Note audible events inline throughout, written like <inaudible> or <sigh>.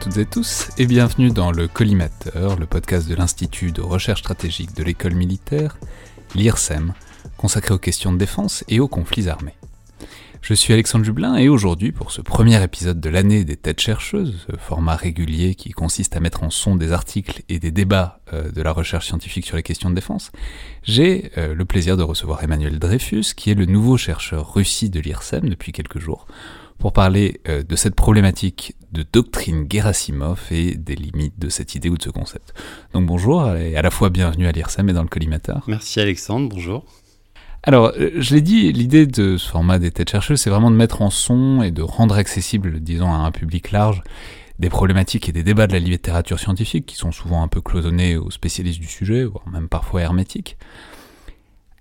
Toutes et tous et bienvenue dans le Collimateur, le podcast de l'Institut de recherche stratégique de l'école militaire, l'IRSEM, consacré aux questions de défense et aux conflits armés. Je suis Alexandre Jublin et aujourd'hui, pour ce premier épisode de l'année des Têtes chercheuses, ce format régulier qui consiste à mettre en son des articles et des débats euh, de la recherche scientifique sur les questions de défense, j'ai euh, le plaisir de recevoir Emmanuel Dreyfus, qui est le nouveau chercheur Russie de l'IRSEM depuis quelques jours, pour parler euh, de cette problématique de doctrine Gerasimov et des limites de cette idée ou de ce concept. Donc bonjour et à la fois bienvenue à l'IRSEM et dans le collimateur. Merci Alexandre, bonjour. Alors, euh, je l'ai dit, l'idée de ce format des têtes chercheuses, c'est vraiment de mettre en son et de rendre accessible, disons, à un public large, des problématiques et des débats de la littérature scientifique qui sont souvent un peu cloisonnés aux spécialistes du sujet, voire même parfois hermétiques.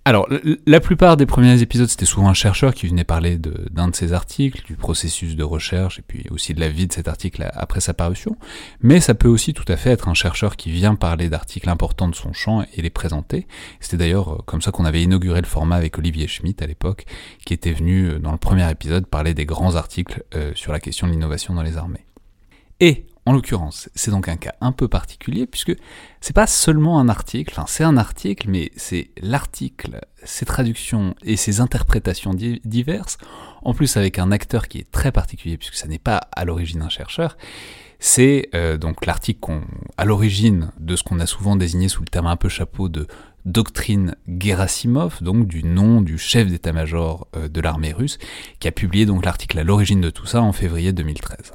Alors, la plupart des premiers épisodes, c'était souvent un chercheur qui venait parler d'un de, ses articles, du processus de recherche, et puis aussi de la vie de cet article après sa parution. Mais ça peut aussi tout à fait être un chercheur qui vient parler d'articles importants de son champ et les présenter. C'était d'ailleurs euh, comme ça qu'on avait inauguré le format avec Olivier Schmitt à l'époque, qui était venu euh, dans le premier épisode parler des grands articles euh, sur la question de l'innovation dans les armées. Et en l'occurrence, c'est donc un cas un peu particulier puisque c'est pas seulement un article, c'est un article, mais c'est l'article, ses traductions et ses interprétations diverses, en plus avec un acteur qui est très particulier puisque ça n'est pas à l'origine un chercheur. C'est euh, donc l'article à l'origine de ce qu'on a souvent désigné sous le terme un peu chapeau de doctrine Gerasimov, donc du nom du chef d'état-major euh, de l'armée russe, qui a publié donc l'article à l'origine de tout ça en février 2013.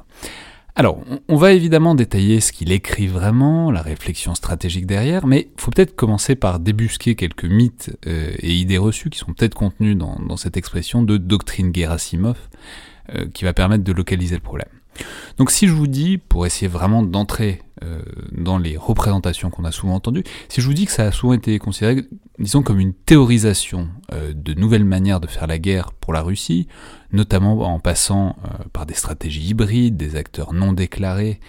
Alors, on va évidemment détailler ce qu'il écrit vraiment, la réflexion stratégique derrière, mais faut peut-être commencer par débusquer quelques mythes euh, et idées reçues qui sont peut-être contenus dans, cette expression de doctrine Gerasimov, euh, qui va permettre de localiser le problème. Donc si je vous dis, pour essayer vraiment d'entrer euh, dans les représentations qu'on a souvent entendues, si je vous dis que ça a souvent été considéré, disons, comme une théorisation de nouvelles manières de faire la guerre pour la Russie, notamment en passant euh, par des stratégies hybrides, des acteurs non déclarés,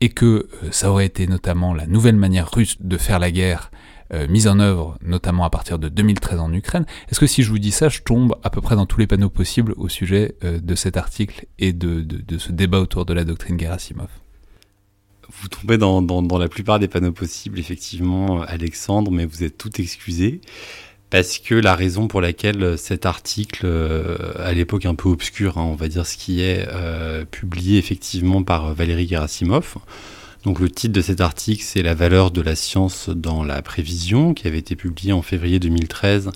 et que ça aurait été notamment la nouvelle manière russe de faire la guerre euh, mise en œuvre, notamment à partir de 2013 en Ukraine. Est-ce que si je vous dis ça, je tombe à peu près dans tous les panneaux possibles au sujet euh, de cet article et de, ce débat autour de la doctrine Gerasimov? Vous tombez dans, la plupart des panneaux possibles, effectivement, Alexandre, mais vous êtes tout excusé parce que la raison pour laquelle cet article, euh, à l'époque un peu obscur, hein, on va dire ce qui est, publié effectivement par Valérie Gerasimov, donc le titre de cet article, c'est La valeur de la science dans la prévision, qui avait été publié en février 2013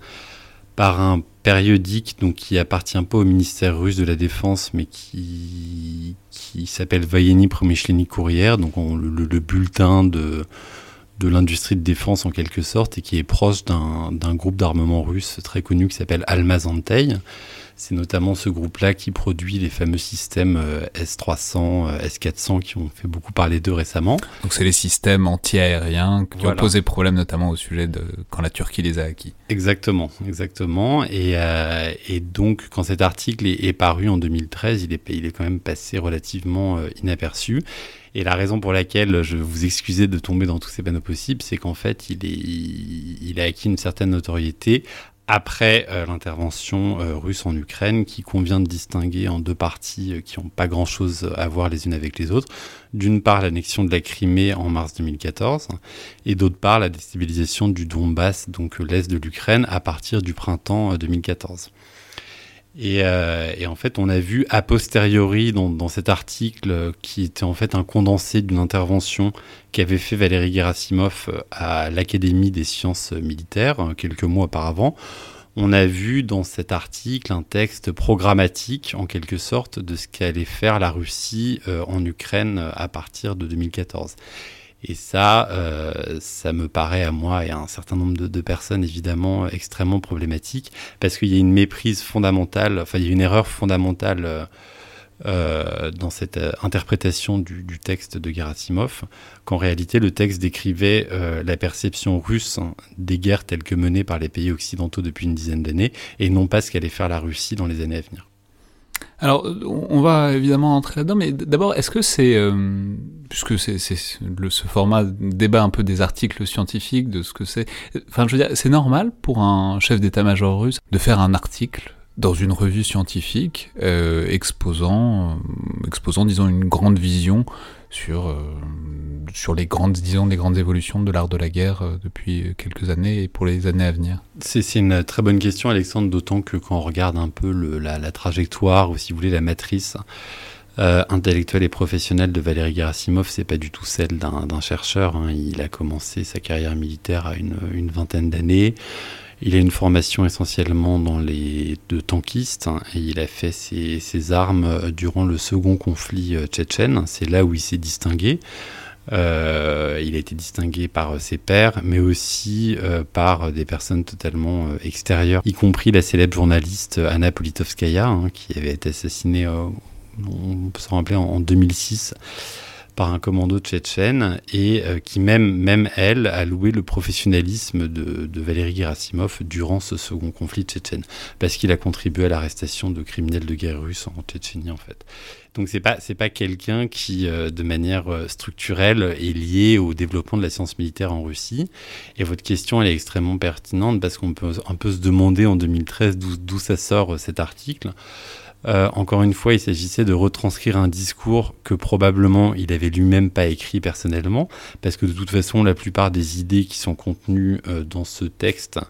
par un périodique donc, qui appartient pas au ministère russe de la Défense, mais qui, qui s'appelle Vayeni Promychleni Courrière, donc le, bulletin de, de l'industrie de défense en quelque sorte, et qui est proche d'un groupe d'armement russe très connu qui s'appelle Almazantey. C'est notamment ce groupe-là qui produit les fameux systèmes euh, S300, euh, S400 qui ont fait beaucoup parler d'eux récemment. Donc c'est les systèmes anti-aériens qui ont posé problème notamment au sujet de quand la Turquie les a acquis. Exactement, exactement. Et, euh, et donc quand cet article est, paru en 2013, il est, il est quand même passé relativement inaperçu. Et la raison pour laquelle je vous excusais de tomber dans tous ces panneaux possibles, c'est qu'en fait, il, est, il, a acquis une certaine notoriété après euh, l'intervention euh, russe en Ukraine, qui convient de distinguer en deux parties euh, qui n'ont pas grand-chose à voir les unes avec les autres. D'une part, l'annexion de la Crimée en mars 2014, et d'autre part, la déstabilisation du Donbass, donc l'est de l'Ukraine, à partir du printemps 2014. Et, euh, et, en fait, on a vu a posteriori dans, dans, cet article qui était en fait un condensé d'une intervention qu'avait fait Valérie Gerasimov à l'Académie des sciences militaires quelques mois auparavant. On a vu dans cet article un texte programmatique, en quelque sorte, de ce qu'allait faire la Russie en Ukraine à partir de 2014. Et ça, euh, ça me paraît à moi et à un certain nombre de, personnes évidemment extrêmement problématique parce qu'il y a une méprise fondamentale, enfin il y a une erreur fondamentale euh, euh, dans cette interprétation du, texte de Gerasimov, qu'en réalité le texte décrivait la perception russe des guerres telles que menées par les pays occidentaux depuis une dizaine d'années et non pas ce qu'allait faire la Russie dans les années à venir. Alors, on va évidemment entrer là-dedans, mais d'abord, est-ce que c'est, euh, puisque c'est, ce format débat un peu des articles scientifiques, de ce que c'est, enfin, je veux dire, c'est normal pour un chef d'état-major russe de faire un article dans une revue scientifique euh, exposant, euh, exposant, disons, une grande vision sur, euh, sur les grandes, disons, les grandes évolutions de l'art de la guerre euh, depuis quelques années et pour les années à venir C'est une très bonne question, Alexandre, d'autant que quand on regarde un peu la, trajectoire, ou si vous voulez, la matrice euh, intellectuelle et professionnelle de Valéry Gerasimov, c'est pas du tout celle d'un chercheur. Hein. Il a commencé sa carrière militaire à une, une vingtaine d'années. Il a une formation essentiellement dans les de tankistes hein, et il a fait ses, armes euh, durant le second conflit euh, tchétchène. C'est là où il s'est distingué. Euh, il a été distingué par ses pairs, mais aussi par des personnes totalement extérieures, y compris la célèbre journaliste Anna Politkovskaya, hein, qui avait été assassinée, on peut se rappeler, en, en 2006 par un commando tchétchène et euh, qui même, même elle a loué le professionnalisme de, de Valéry Gerasimov durant ce second conflit tchétchène parce qu'il a contribué à l'arrestation de criminels de guerre russes en Tchétchénie en fait. Donc c'est pas c'est pas quelqu'un qui euh, de manière euh, structurelle est lié au développement de la science militaire en Russie. Et votre question elle est extrêmement pertinente parce qu'on peut un peu se demander en 2013 d'où ça sort cet article. Euh, encore une fois, il s'agissait de retranscrire un discours que probablement il avait lui-même pas écrit personnellement, parce que de toute façon, la plupart des idées qui sont contenues euh, dans ce texte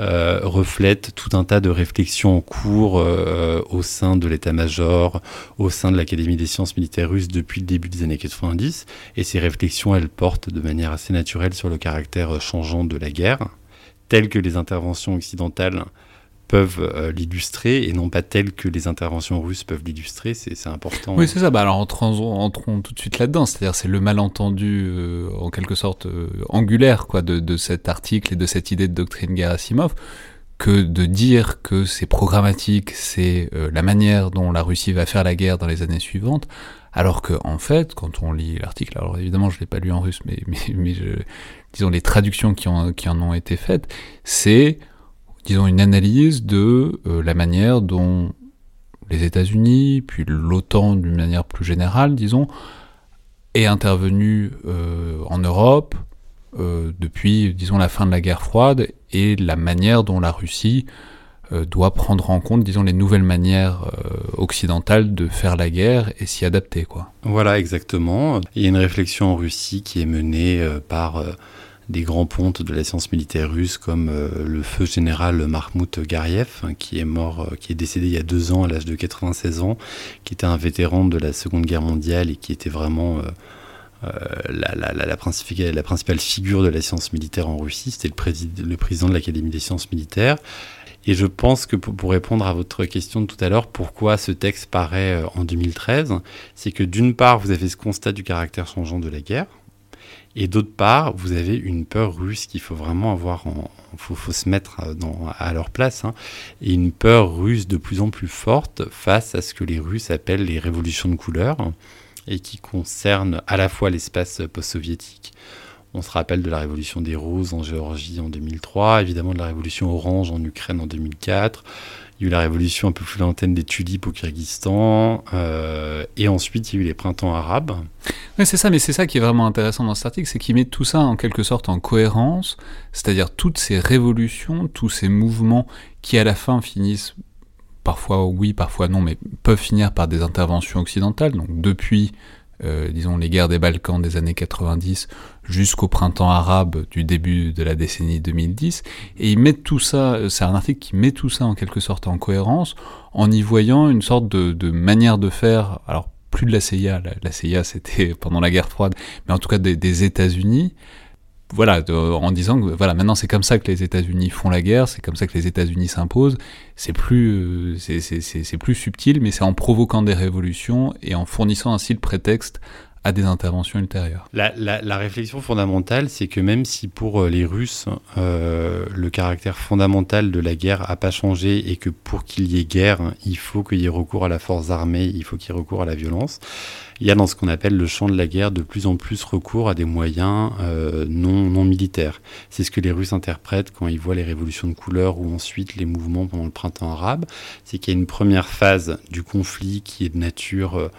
euh, reflètent tout un tas de réflexions en cours au sein de l'état-major, au sein de l'Académie des sciences militaires russes depuis le début des années 90. Et ces réflexions, elles portent de manière assez naturelle sur le caractère changeant de la guerre, telles que les interventions occidentales peuvent euh, l'illustrer et non pas tel que les interventions russes peuvent l'illustrer, c'est important. Oui, c'est ça. Bah alors entrons, tout de suite là-dedans. C'est-à-dire c'est le malentendu euh, en quelque sorte euh, angulaire quoi de, cet article et de cette idée de doctrine Gerasimov que de dire que c'est programmatique, c'est la manière dont la Russie va faire la guerre dans les années suivantes, alors que en fait, quand on lit l'article, alors évidemment je l'ai pas lu en russe, mais, mais, disons les traductions qui en ont été faites, c'est disons, une analyse de euh, la manière dont les États-Unis, puis l'OTAN d'une manière plus générale, disons, est intervenu euh, en Europe euh, depuis, disons, la fin de la guerre froide et la manière dont la Russie doit prendre en compte, disons, les nouvelles manières occidentales de faire la guerre et s'y adapter, quoi. Voilà, exactement. Il y a une réflexion en Russie qui est menée par des grands pontes de la science militaire russe comme euh, le feu général Mahmoud Gariev, hein, qui est mort, euh, qui est décédé il y a deux ans à l'âge de 96 ans, qui était un vétéran de la Seconde Guerre mondiale et qui était vraiment euh, la, principale, figure de la science militaire en Russie. C'était le, le président de l'Académie des sciences militaires. Et je pense que pour, répondre à votre question de tout à l'heure, pourquoi ce texte paraît en 2013, c'est que d'une part, vous avez ce constat du caractère changeant de la guerre, et d'autre part, vous avez une peur russe qu'il faut vraiment avoir, il faut, faut, se mettre à leur place, hein, et une peur russe de plus en plus forte face à ce que les Russes appellent les révolutions de couleur, et qui concernent à la fois l'espace post-soviétique. On se rappelle de la révolution des roses en Géorgie en 2003, évidemment de la révolution orange en Ukraine en 2004, il y a eu la révolution un peu plus lointaine des tulipes au Kyrgyzstan, euh, et ensuite il y a eu les printemps arabes. Oui, c'est ça, mais c'est ça qui est vraiment intéressant dans cet article, c'est qu'il met tout ça en quelque sorte en cohérence, c'est-à-dire toutes ces révolutions, tous ces mouvements qui à la fin finissent, parfois oui, parfois non, mais peuvent finir par des interventions occidentales, donc depuis euh, disons les guerres des Balkans des années 90 jusqu'au printemps arabe du début de la décennie 2010. Et ils mettent tout ça, c'est un article qui met tout ça en quelque sorte en cohérence, en y voyant une sorte de, manière de faire, alors plus de la CIA, la, CIA c'était <laughs> pendant la guerre froide, mais en tout cas des, des États-Unis, voilà, en disant que voilà, maintenant c'est comme ça que les États-Unis font la guerre, c'est comme ça que les États-Unis s'imposent. C'est plus, euh, c'est plus subtil, mais c'est en provoquant des révolutions et en fournissant ainsi le prétexte à des interventions ultérieures. La, réflexion fondamentale, c'est que même si pour euh, les Russes, euh, le caractère fondamental de la guerre n'a pas changé et que pour qu'il y ait guerre, il faut qu'il y ait recours à la force armée, il faut qu'il y ait recours à la violence, il y a dans ce qu'on appelle le champ de la guerre de plus en plus recours à des moyens euh, non, non militaires. C'est ce que les Russes interprètent quand ils voient les révolutions de couleur ou ensuite les mouvements pendant le printemps arabe. C'est qu'il y a une première phase du conflit qui est de nature...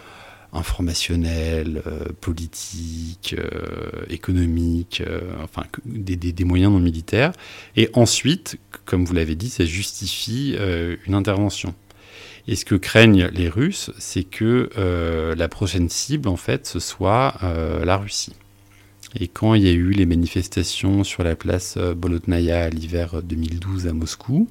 informationnelle, euh, politique, euh, économique, euh, enfin des, des, des, moyens non militaires. Et ensuite, comme vous l'avez dit, ça justifie une intervention. Et ce que craignent les Russes, c'est que euh, la prochaine cible, en fait, ce soit euh, la Russie. Et quand il y a eu les manifestations sur la place Bolotnaya à l'hiver 2012 à Moscou,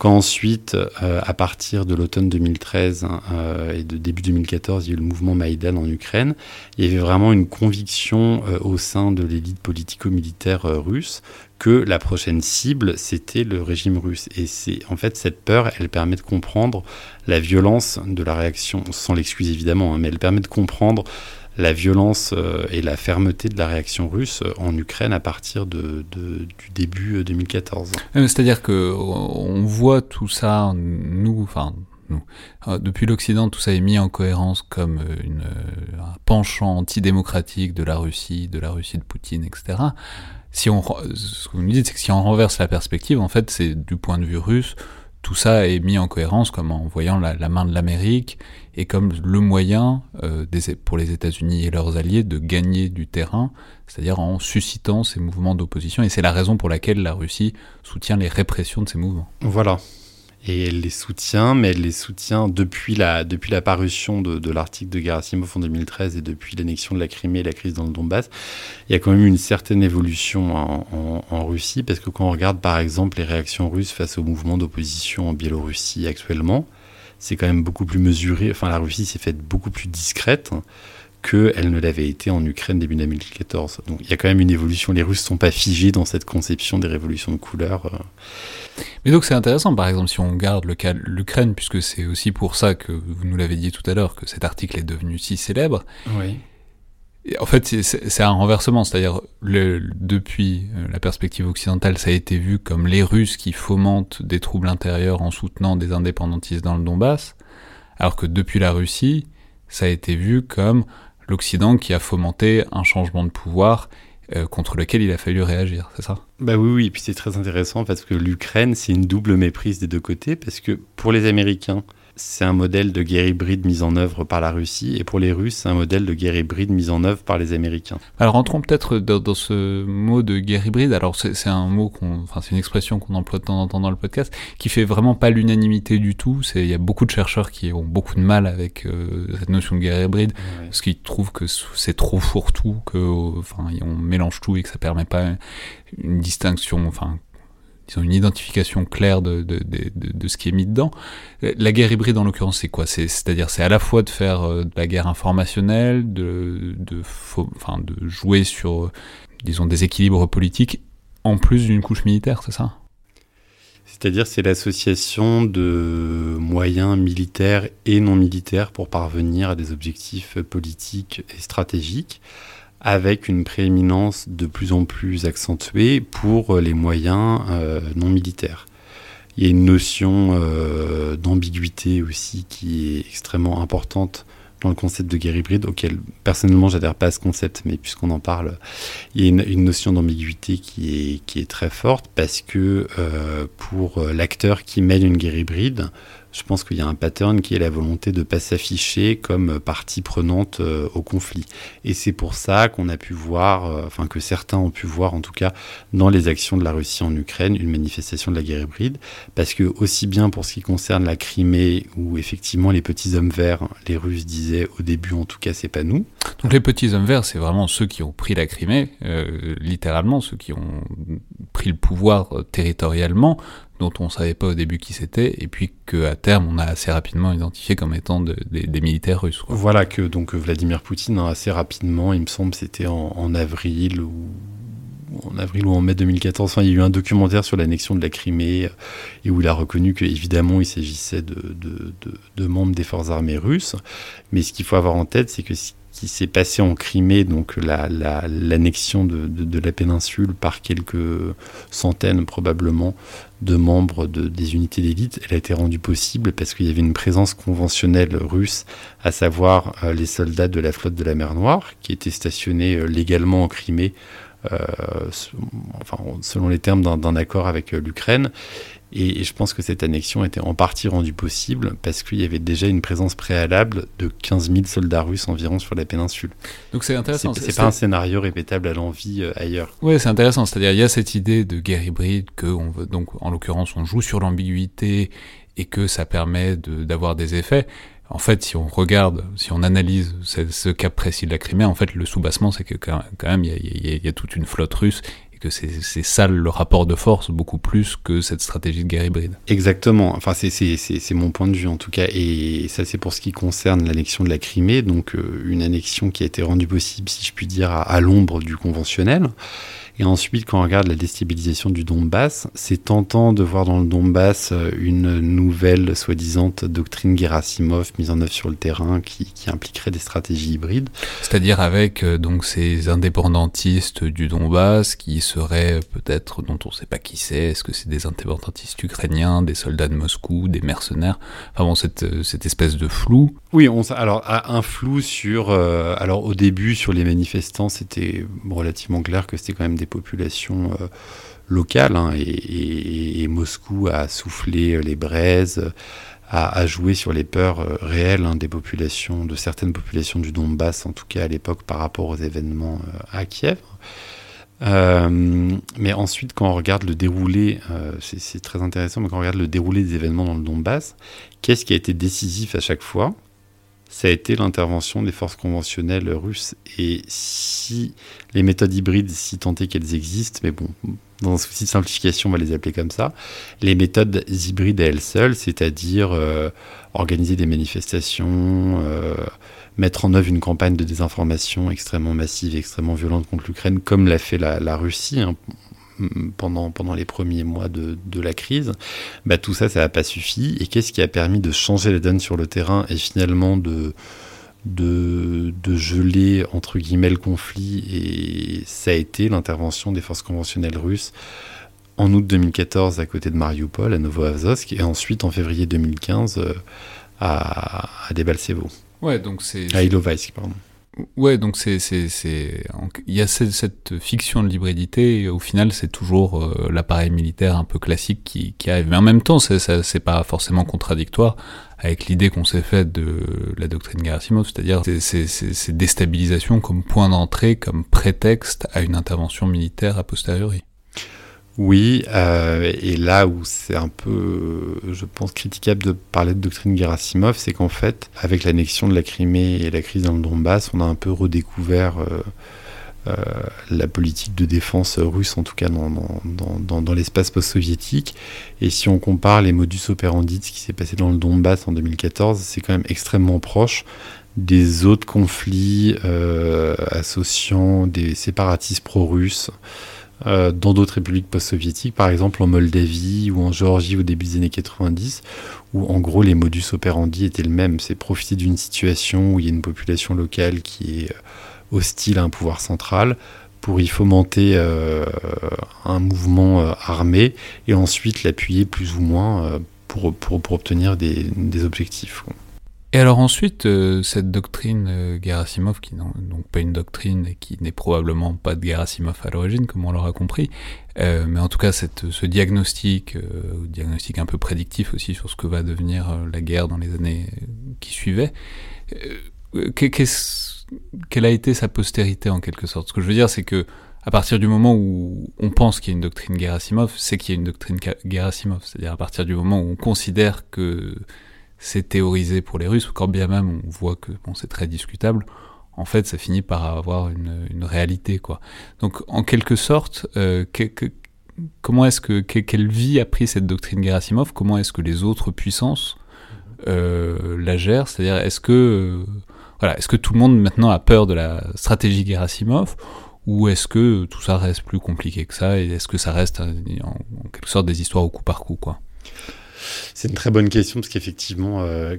quand ensuite, euh, à partir de l'automne 2013 euh, et de début 2014, il y a eu le mouvement Maïdan en Ukraine, il y avait vraiment une conviction euh, au sein de l'élite politico-militaire russe que la prochaine cible, c'était le régime russe. Et c'est en fait cette peur, elle permet de comprendre la violence de la réaction, sans l'excuser évidemment, hein, mais elle permet de comprendre la violence euh, et la fermeté de la réaction russe en Ukraine à partir du début 2014. Euh, c'est-à-dire que on voit tout ça, nous, enfin nous, euh, depuis l'Occident, tout ça est mis en cohérence comme un penchant antidémocratique de la Russie, de la Russie de Poutine, etc. Si on, ce que vous nous dites, c'est que si on renverse la perspective, en fait, c'est du point de vue russe, tout ça est mis en cohérence comme en voyant la main de l'Amérique et comme le moyen euh, pour les États-Unis et leurs alliés de gagner du terrain, c'est-à-dire en suscitant ces mouvements d'opposition. Et c'est la raison pour laquelle la Russie soutient les répressions de ces mouvements. Voilà. Et elle les soutient, mais elle les soutient depuis la, depuis parution de, l'article de Gerasimov en 2013 et depuis l'annexion de la Crimée et la crise dans le Donbass. Il y a quand même une certaine évolution en, Russie, parce que quand on regarde par exemple les réactions russes face au mouvement d'opposition en Biélorussie actuellement, c'est quand même beaucoup plus mesuré. Enfin, la Russie s'est faite beaucoup plus discrète qu'elle ne l'avait été en Ukraine début 2014. Donc il y a quand même une évolution. Les Russes ne sont pas figés dans cette conception des révolutions de couleur. Mais donc c'est intéressant, par exemple, si on garde le cas de l'Ukraine, puisque c'est aussi pour ça que vous nous l'avez dit tout à l'heure, que cet article est devenu si célèbre. Oui. En fait, c'est un renversement, c'est-à-dire depuis euh, la perspective occidentale, ça a été vu comme les Russes qui fomentent des troubles intérieurs en soutenant des indépendantistes dans le Donbass, alors que depuis la Russie, ça a été vu comme l'Occident qui a fomenté un changement de pouvoir euh, contre lequel il a fallu réagir, c'est ça? Bah oui, oui, et puis c'est très intéressant parce que l'Ukraine, c'est une double méprise des deux côtés, parce que pour les Américains, c'est un modèle de guerre hybride mis en œuvre par la Russie, et pour les Russes, c'est un modèle de guerre hybride mis en œuvre par les Américains. Alors entrons peut-être dans, dans, ce mot de guerre hybride. Alors c'est un mot qu'on, enfin c'est une expression qu'on emploie de temps en temps dans le podcast, qui fait vraiment pas l'unanimité du tout. Il y a beaucoup de chercheurs qui ont beaucoup de mal avec euh, cette notion de guerre hybride, ouais. parce qu'ils trouvent que c'est trop fourre-tout, que enfin on mélange tout et que ça permet pas une distinction, enfin ont une identification claire de, ce qui est mis dedans. La guerre hybride, en l'occurrence, c'est quoi? C'est-à-dire, c'est à la fois de faire euh, de la guerre informationnelle, de, jouer sur, disons, des équilibres politiques, en plus d'une couche militaire, c'est ça? C'est-à-dire c'est l'association de moyens militaires et non militaires pour parvenir à des objectifs politiques et stratégiques avec une prééminence de plus en plus accentuée pour les moyens euh, non militaires. Il y a une notion euh, d'ambiguïté aussi qui est extrêmement importante dans le concept de guerre hybride, auquel personnellement j'adhère pas à ce concept, mais puisqu'on en parle, il y a une, notion d'ambiguïté qui est, qui est très forte parce que euh, pour l'acteur qui mène une guerre hybride, je pense qu'il y a un pattern qui est la volonté de ne pas s'afficher comme partie prenante euh, au conflit. Et c'est pour ça qu'on a pu voir, euh, enfin que certains ont pu voir en tout cas dans les actions de la Russie en Ukraine, une manifestation de la guerre hybride, parce que aussi bien pour ce qui concerne la Crimée, où effectivement les petits hommes verts, les Russes disaient au début en tout cas c'est pas nous. Donc les petits hommes verts, c'est vraiment ceux qui ont pris la Crimée, euh, littéralement ceux qui ont pris le pouvoir territorialement dont on savait pas au début qui c'était, et puis qu'à terme on a assez rapidement identifié comme étant des militaires russes. Voilà que donc Vladimir Poutine a assez rapidement, il me semble, c'était en, avril ou en avril ou en mai 2014, enfin, il y a eu un documentaire sur l'annexion de la Crimée euh, et où il a reconnu qu'évidemment il s'agissait de, de, membres des forces armées russes. Mais ce qu'il faut avoir en tête, c'est que ce qui s'est passé en Crimée, donc l'annexion la, de, la péninsule par quelques centaines probablement de membres de, des unités d'élite, elle a été rendue possible parce qu'il y avait une présence conventionnelle russe, à savoir euh, les soldats de la flotte de la mer Noire, qui étaient stationnés euh, légalement en Crimée, euh, enfin, selon les termes d'un accord avec l'Ukraine. Et, je pense que cette annexion était en partie rendue possible parce qu'il y avait déjà une présence préalable de 15 000 soldats russes environ sur la péninsule. Donc c'est intéressant. C'est pas un scénario répétable à l'envie euh, ailleurs. Oui, c'est intéressant. C'est-à-dire il y a cette idée de guerre hybride que on veut donc en l'occurrence on joue sur l'ambiguïté et que ça permet d'avoir des effets. En fait, si on regarde, si on analyse ce, cas précis de la Crimée, en fait, le soubassement, c'est que quand même, il y, y a, toute une flotte russe que c'est ça le rapport de force beaucoup plus que cette stratégie de guerre hybride. Exactement, enfin c'est mon point de vue en tout cas, et ça c'est pour ce qui concerne l'annexion de la Crimée, donc euh, une annexion qui a été rendue possible, si je puis dire, à l'ombre du conventionnel. Et ensuite, quand on regarde la déstabilisation du Donbass, c'est tentant de voir dans le Donbass euh, une nouvelle, soi-disant, doctrine Gerasimov mise en œuvre sur le terrain qui, impliquerait des stratégies hybrides. C'est-à-dire avec euh, donc ces indépendantistes du Donbass qui seraient peut-être, dont on ne sait pas qui c'est, est-ce que c'est des indépendantistes ukrainiens, des soldats de Moscou, des mercenaires, enfin bon, cette, euh, cette espèce de flou. Oui, on, alors un flou sur, alors au début sur les manifestants, c'était relativement clair que c'était quand même des populations euh, locales, hein, et, Moscou a soufflé euh, les braises, a, joué sur les peurs euh, réelles hein, des populations, de certaines populations du Donbass, en tout cas à l'époque par rapport aux événements à Kiev. mais ensuite, quand on regarde le déroulé, c'est très intéressant, mais quand on regarde le déroulé des événements dans le Donbass, qu'est-ce qui a été décisif à chaque fois? Ça a été l'intervention des forces conventionnelles russes. Et si les méthodes hybrides, si tant est qu'elles existent, mais bon, dans un souci de simplification, on va les appeler comme ça, les méthodes hybrides à elles seules, c'est-à-dire euh, organiser des manifestations, euh, mettre en œuvre une campagne de désinformation extrêmement massive, extrêmement violente contre l'Ukraine, comme l'a fait la, Russie. Hein, pendant, pendant les premiers mois de, de la crise, bah, tout ça, ça n'a pas suffi. Et qu'est-ce qui a permis de changer la donne sur le terrain et finalement de, de, de, geler entre guillemets le conflit? Et ça a été l'intervention des forces conventionnelles russes en août 2014 à côté de Mariupol à Novoazovsk et ensuite en février 2015 euh, à, à Debaltsevo. Ouais, donc c'est à Ilovaisk pardon. Ouais, donc c'est c'est il y a cette, fiction de l'hybridité au final c'est toujours euh, l'appareil militaire un peu classique qui, qui arrive. Mais en même temps, c'est pas forcément contradictoire avec l'idée qu'on s'est faite de la doctrine Gerasimov, c'est-à-dire ces déstabilisations comme point d'entrée, comme prétexte à une intervention militaire a posteriori. Oui, euh, et là où c'est un peu, je pense, critiquable de parler de doctrine Gerasimov, c'est qu'en fait, avec l'annexion de la Crimée et la crise dans le Donbass, on a un peu redécouvert euh, euh, la politique de défense russe, en tout cas dans, l'espace post-soviétique. Et si on compare les modus operandi de ce qui s'est passé dans le Donbass en 2014, c'est quand même extrêmement proche des autres conflits associant des séparatistes pro-russes. Euh, dans d'autres républiques post-soviétiques, par exemple en Moldavie ou en Géorgie au début des années 90, où en gros les modus operandi étaient le même. C'est profiter d'une situation où il y a une population locale qui est euh, hostile à un pouvoir central pour y fomenter euh, un mouvement armé et ensuite l'appuyer plus ou moins pour, pour, obtenir des, des objectifs. Et alors ensuite, euh, cette doctrine euh, Gerasimov, qui n'est donc pas une doctrine et qui n'est probablement pas de Gerasimov à l'origine, comme on l'aura compris, euh, mais en tout cas cette, ce diagnostic, diagnostic un peu prédictif aussi sur ce que va devenir la guerre dans les années qui suivaient, quelle a été sa postérité en quelque sorte? Ce que je veux dire, c'est que à partir du moment où on pense qu'il y a une doctrine Gerasimov, c'est qu'il y a une doctrine Gerasimov. C'est-à-dire à partir du moment où on considère que c'est théorisé pour les Russes, quand bien même on voit que bon, c'est très discutable, en fait, ça finit par avoir une, réalité, quoi. Donc, en quelque sorte, euh, comment est-ce que, quelle vie a pris cette doctrine Gerasimov? Comment est-ce que les autres puissances euh, la gèrent? C'est-à-dire, est-ce que, euh, voilà, est-ce que tout le monde maintenant a peur de la stratégie Gerasimov? Ou est-ce que tout ça reste plus compliqué que ça et est-ce que ça reste en, en quelque sorte des histoires au coup par coup, quoi? C'est une très bonne question parce qu'effectivement, euh,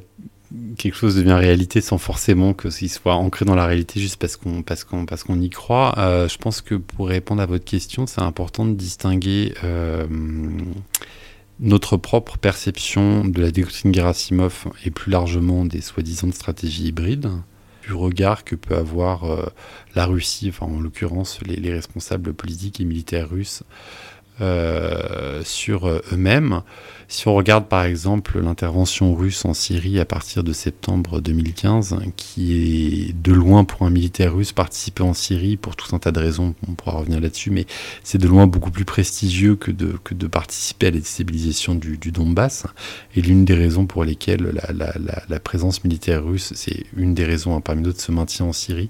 quelque chose devient réalité sans forcément qu'il soit ancré dans la réalité juste parce qu'on parce qu'on parce qu'on y croit. Euh, je pense que pour répondre à votre question, c'est important de distinguer euh, notre propre perception de la doctrine Gerasimov et plus largement des soi-disant stratégies hybrides du regard que peut avoir la Russie, enfin en l'occurrence les, responsables politiques et militaires russes sur eux-mêmes. Si on regarde par exemple l'intervention russe en Syrie à partir de septembre 2015, qui est de loin pour un militaire russe participer en Syrie pour tout un tas de raisons, on pourra revenir là-dessus, mais c'est de loin beaucoup plus prestigieux que de, participer à la déstabilisation du, Donbass. Et l'une des raisons pour lesquelles la présence militaire russe, c'est une des raisons hein, parmi d'autres, se maintient en Syrie,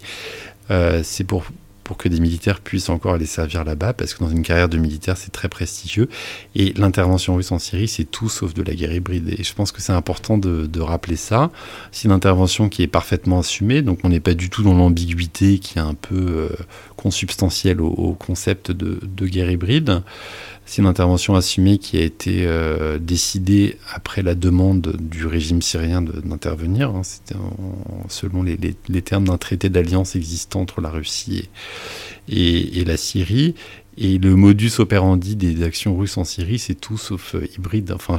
euh, c'est pour pour que des militaires puissent encore aller servir là-bas, parce que dans une carrière de militaire, c'est très prestigieux. Et l'intervention russe en Syrie, c'est tout sauf de la guerre hybride. Et je pense que c'est important de, rappeler ça. C'est une intervention qui est parfaitement assumée, donc on n'est pas du tout dans l'ambiguïté qui est un peu euh, consubstantielle au, concept de guerre hybride. C'est une intervention assumée qui a été euh, décidée après la demande du régime syrien d'intervenir. Hein. C'était selon les, termes d'un traité d'alliance existant entre la Russie et, la Syrie. Et le modus operandi des actions russes en Syrie, c'est tout sauf euh, hybride. Enfin,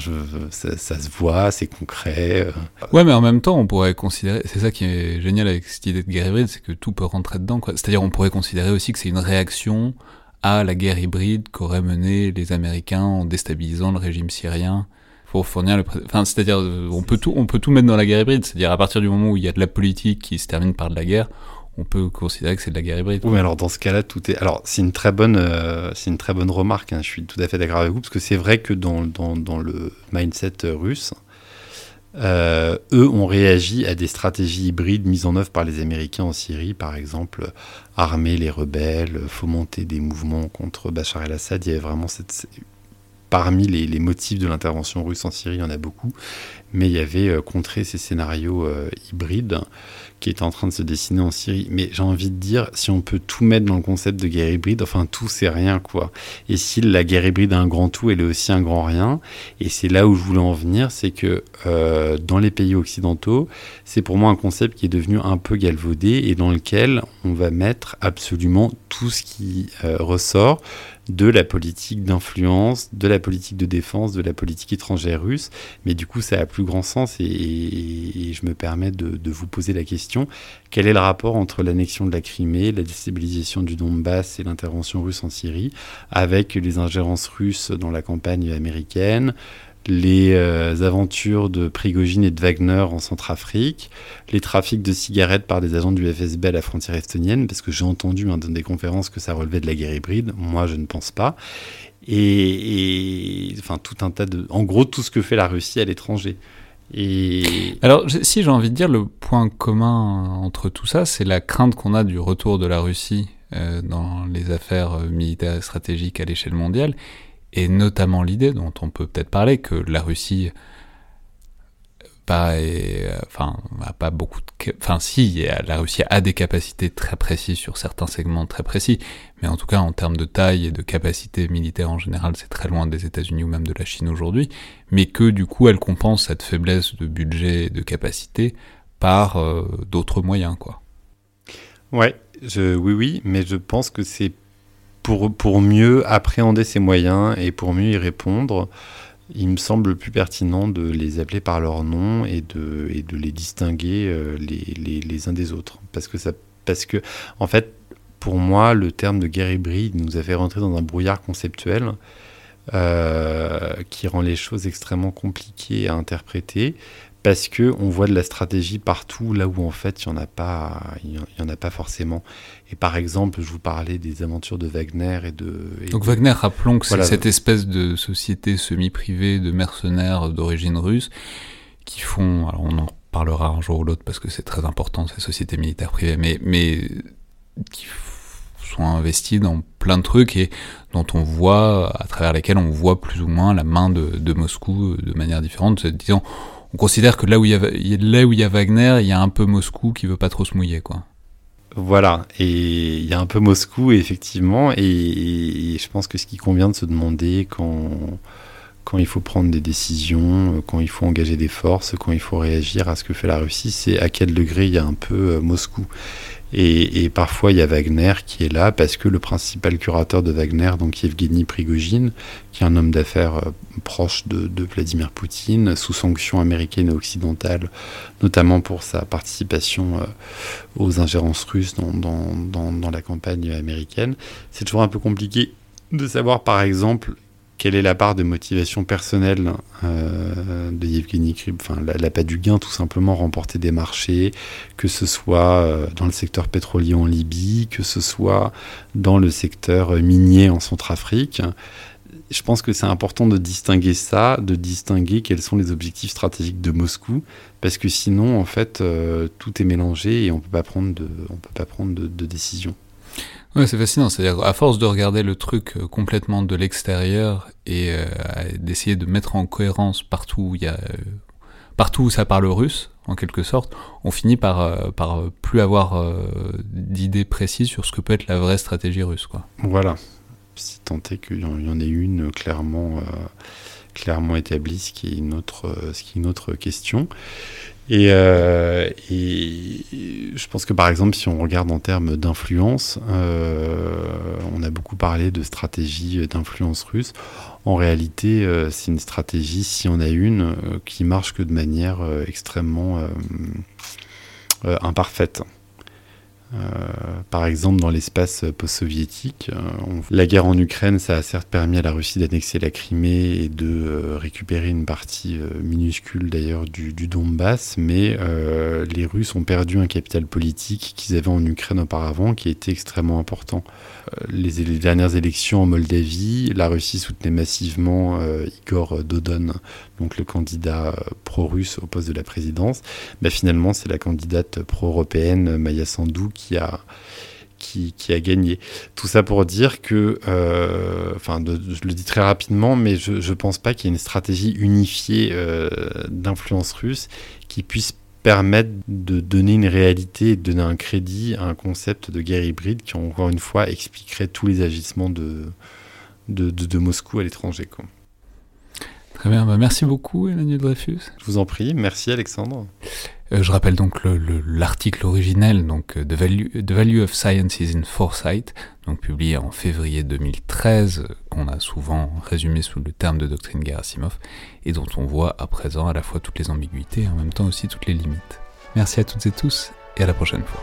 ça, se voit, c'est concret. Euh. Ouais, mais en même temps, on pourrait considérer. C'est ça qui est génial avec cette idée de guerre hybride, c'est que tout peut rentrer dedans. C'est-à-dire, on pourrait considérer aussi que c'est une réaction à la guerre hybride qu'auraient mené les Américains en déstabilisant le régime syrien pour fournir le enfin c'est-à-dire euh, on peut tout on peut tout mettre dans la guerre hybride c'est-à-dire à partir du moment où il y a de la politique qui se termine par de la guerre on peut considérer que c'est de la guerre hybride. Oui, mais alors dans ce cas-là, tout est. Alors c'est une très bonne, euh, c'est une très bonne remarque. Hein. Je suis tout à fait d'accord avec vous parce que c'est vrai que dans, dans, dans le mindset russe, euh, eux ont réagi à des stratégies hybrides mises en œuvre par les Américains en Syrie, par exemple, armer les rebelles, fomenter des mouvements contre Bachar el-Assad. Il y avait vraiment. Parmi les motifs de l'intervention russe en Syrie, il y en a beaucoup, mais il y avait euh, contrer ces scénarios euh, hybrides qui est en train de se dessiner en Syrie. Mais j'ai envie de dire, si on peut tout mettre dans le concept de guerre hybride, enfin tout c'est rien quoi. Et si la guerre hybride a un grand tout, elle est aussi un grand rien. Et c'est là où je voulais en venir, c'est que euh, dans les pays occidentaux, c'est pour moi un concept qui est devenu un peu galvaudé et dans lequel on va mettre absolument tout ce qui ressort de la politique d'influence, de la politique de défense, de la politique étrangère russe. Mais du coup, ça a plus grand sens et, je me permets de, vous poser la question. Question quel est le rapport entre l'annexion de la Crimée, la déstabilisation du Donbass et l'intervention russe en Syrie, avec les ingérences russes dans la campagne américaine, les euh, aventures de Prigogine et de Wagner en Centrafrique, les trafics de cigarettes par des agents du FSB à la frontière estonienne, parce que j'ai entendu hein, dans des conférences que ça relevait de la guerre hybride, moi je ne pense pas, et, enfin tout un tas de... En gros, tout ce que fait la Russie à l'étranger. Et... Alors, si j'ai envie de dire, le point commun entre tout ça, c'est la crainte qu'on a du retour de la Russie euh, dans les affaires euh, militaires et stratégiques à l'échelle mondiale, et notamment l'idée dont on peut peut-être parler que la Russie pas et, enfin a pas beaucoup de enfin si la Russie a des capacités très précises sur certains segments très précis. Mais en tout cas en termes de taille et de capacité militaire en général c'est très loin des États-Unis ou même de la Chine aujourd'hui. Mais que du coup elle compense cette faiblesse de budget et de capacité par euh, d'autres moyens quoi. Ouais je, oui oui mais je pense que c'est pour pour mieux appréhender ces moyens et pour mieux y répondre il me semble plus pertinent de les appeler par leur nom et de, les distinguer euh, les, uns des autres. Parce que, ça, parce que, en fait, pour moi, le terme de guerre hybride nous a fait rentrer dans un brouillard conceptuel euh, qui rend les choses extrêmement compliquées à interpréter parce que on voit de la stratégie partout là où en fait il y en a pas il y en a pas forcément et par exemple je vous parlais des aventures de Wagner et de et donc de... Wagner rappelons que Voilà. c'est cette espèce de société semi-privée de mercenaires d'origine russe qui font alors on en parlera un jour ou l'autre parce que c'est très important ces sociétés militaires privées mais mais qui sont investis dans plein de trucs et dont on voit à travers lesquels on voit plus ou moins la main de, de Moscou de manière différente disons on considère que là où il y a où il y a Wagner, il y a un peu Moscou qui veut pas trop se mouiller, quoi. Voilà, et il y a un peu Moscou, effectivement, et, je pense que ce qui convient de se demander quand, quand il faut prendre des décisions, quand il faut engager des forces, quand il faut réagir à ce que fait la Russie, c'est à quel degré il y a un peu Moscou. Et, parfois, il y a Wagner qui est là parce que le principal curateur de Wagner, donc Yevgeny Prigogine, qui est un homme d'affaires euh, proche de, Vladimir Poutine, sous sanctions américaines et occidentales, notamment pour sa participation euh, aux ingérences russes dans la campagne américaine. C'est toujours un peu compliqué de savoir, par exemple, quelle est la part de motivation personnelle euh, de Yevgeny Krib Enfin, la, pas du gain, tout simplement, remporter des marchés, que ce soit euh, dans le secteur pétrolier en Libye, que ce soit dans le secteur minier en Centrafrique. Je pense que c'est important de distinguer ça, de distinguer quels sont les objectifs stratégiques de Moscou, parce que sinon, en fait, euh, tout est mélangé et on peut pas prendre de, peut pas prendre de, de décision. Ouais, c'est fascinant. C'est-à-dire, à force de regarder le truc euh, complètement de l'extérieur et euh, d'essayer de mettre en cohérence partout où il y a, euh, partout où ça parle russe, en quelque sorte, on finit par, par plus avoir d'idées précises sur ce que peut être la vraie stratégie russe, quoi. Voilà. Si tant est qu'il y en ait une clairement, clairement établie, ce qui est une autre, ce qui est une autre question. Et, euh, et, je pense que par exemple, si on regarde en termes d'influence, euh, on a beaucoup parlé de stratégie d'influence russe. En réalité, euh, c'est une stratégie, si on a une, euh, qui marche que de manière euh, extrêmement euh, imparfaite. Euh, par exemple, dans l'espace post-soviétique, euh, la guerre en Ukraine, ça a certes permis à la Russie d'annexer la Crimée et de euh, récupérer une partie minuscule d'ailleurs du, Donbass, mais les Russes ont perdu un capital politique qu'ils avaient en Ukraine auparavant, qui était extrêmement important. Euh, Les, dernières élections en Moldavie, la Russie soutenait massivement euh, Igor Dodon, donc le candidat pro-russe au poste de la présidence. Bah, finalement, c'est la candidate pro-européenne Maya Sandu qui a, qui, a gagné. Tout ça pour dire que, euh, enfin, je le dis très rapidement, mais je ne pense pas qu'il y ait une stratégie unifiée euh, d'influence russe qui puisse permettre de donner une réalité et de donner un crédit à un concept de guerre hybride qui, encore une fois, expliquerait tous les agissements de, de, de, de Moscou à l'étranger. Très bien, bah merci beaucoup Emmanuel Dreyfus. Je vous en prie, merci Alexandre. Euh, je rappelle donc l'article originel, donc The Value, The Value of Science is in Foresight, donc publié en février 2013, qu'on a souvent résumé sous le terme de doctrine Gerasimov, et dont on voit à présent à la fois toutes les ambiguïtés et en même temps aussi toutes les limites. Merci à toutes et tous, et à la prochaine fois.